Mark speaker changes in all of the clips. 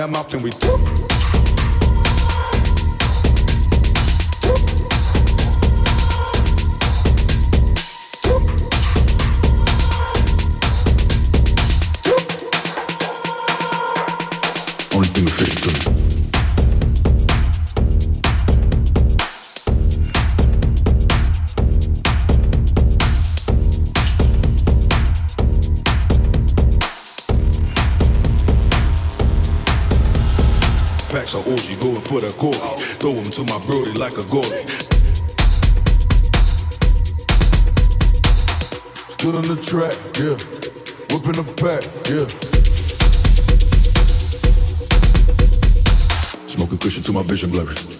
Speaker 1: that mouth, then we. To my brody like a goalie. Stood on the track, yeah. Whipping the pack, yeah. Smoking cushion to my vision blurry.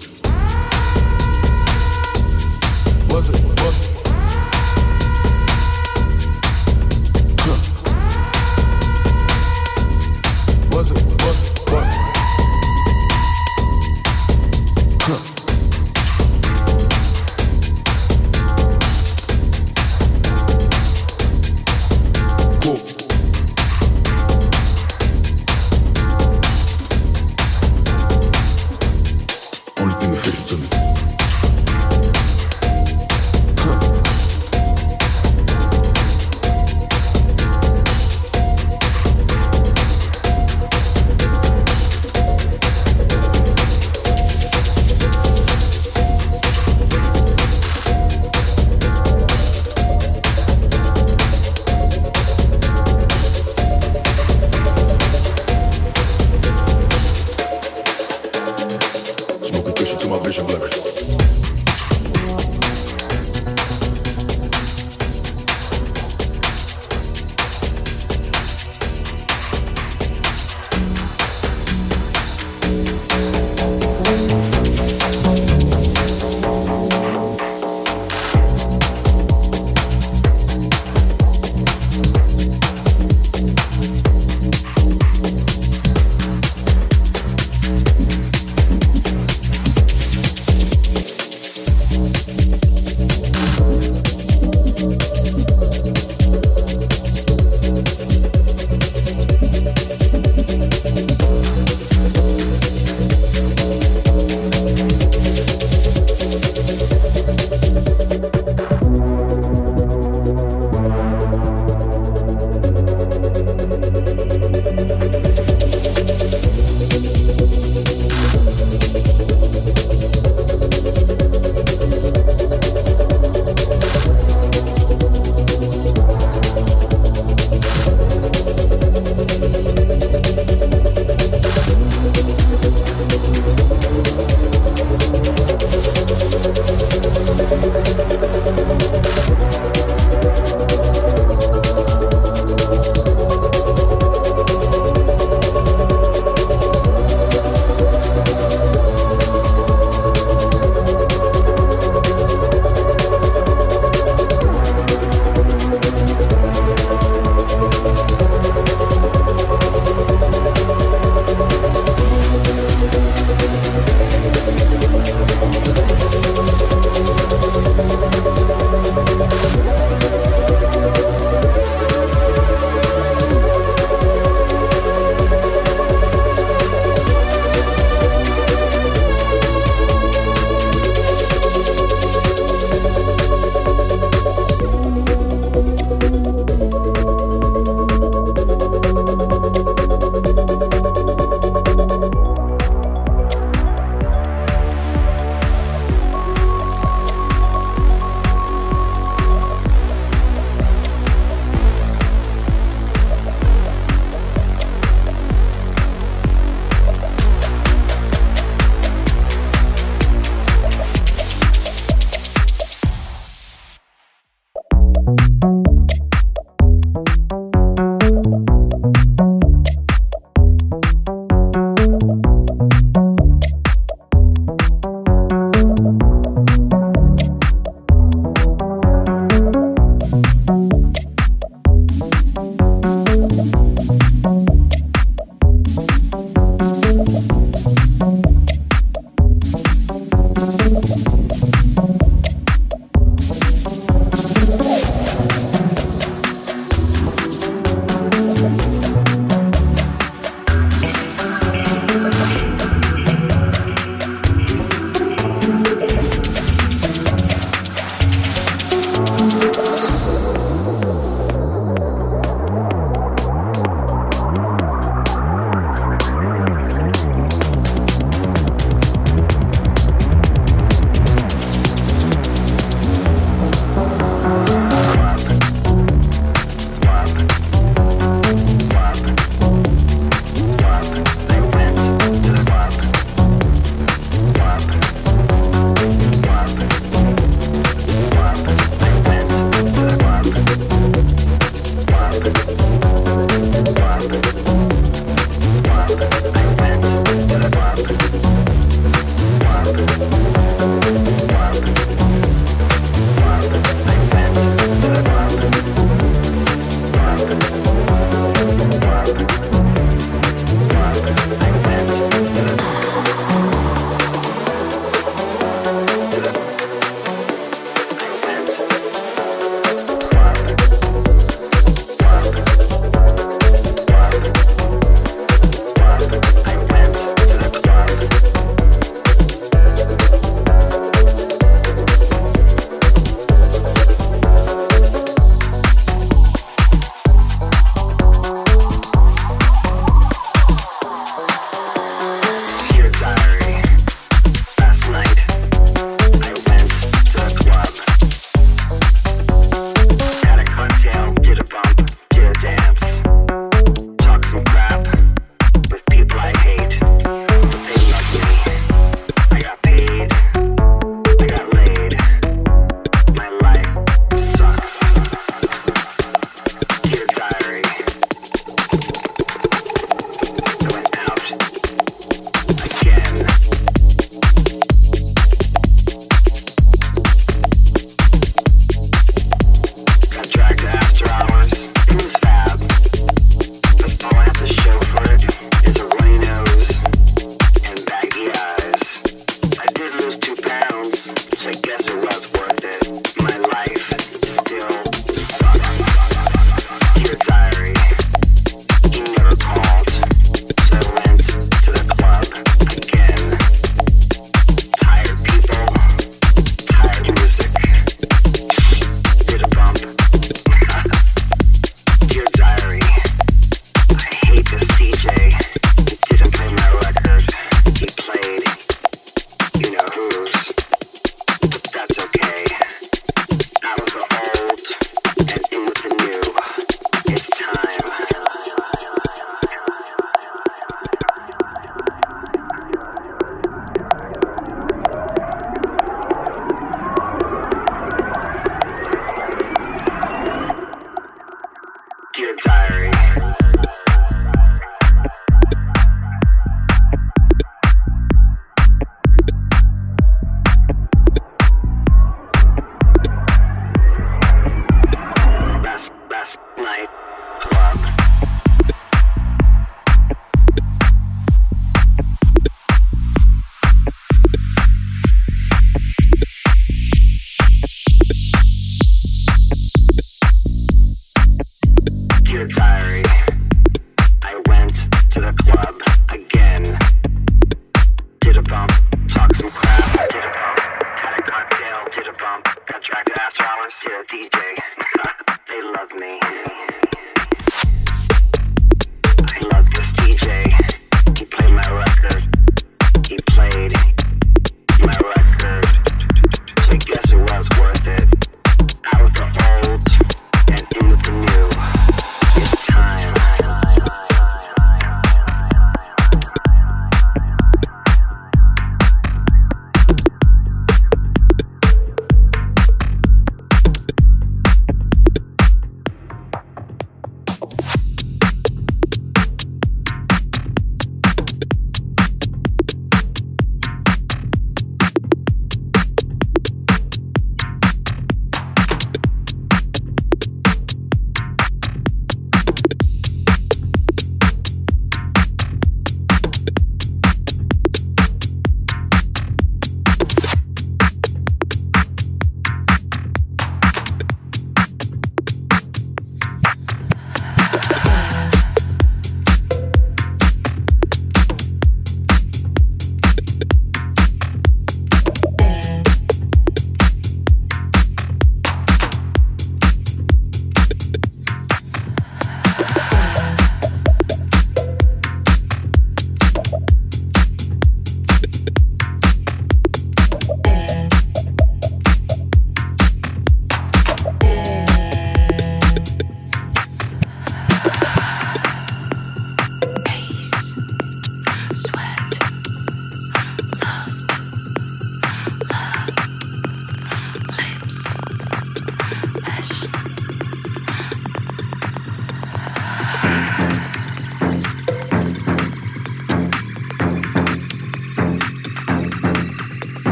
Speaker 2: Network.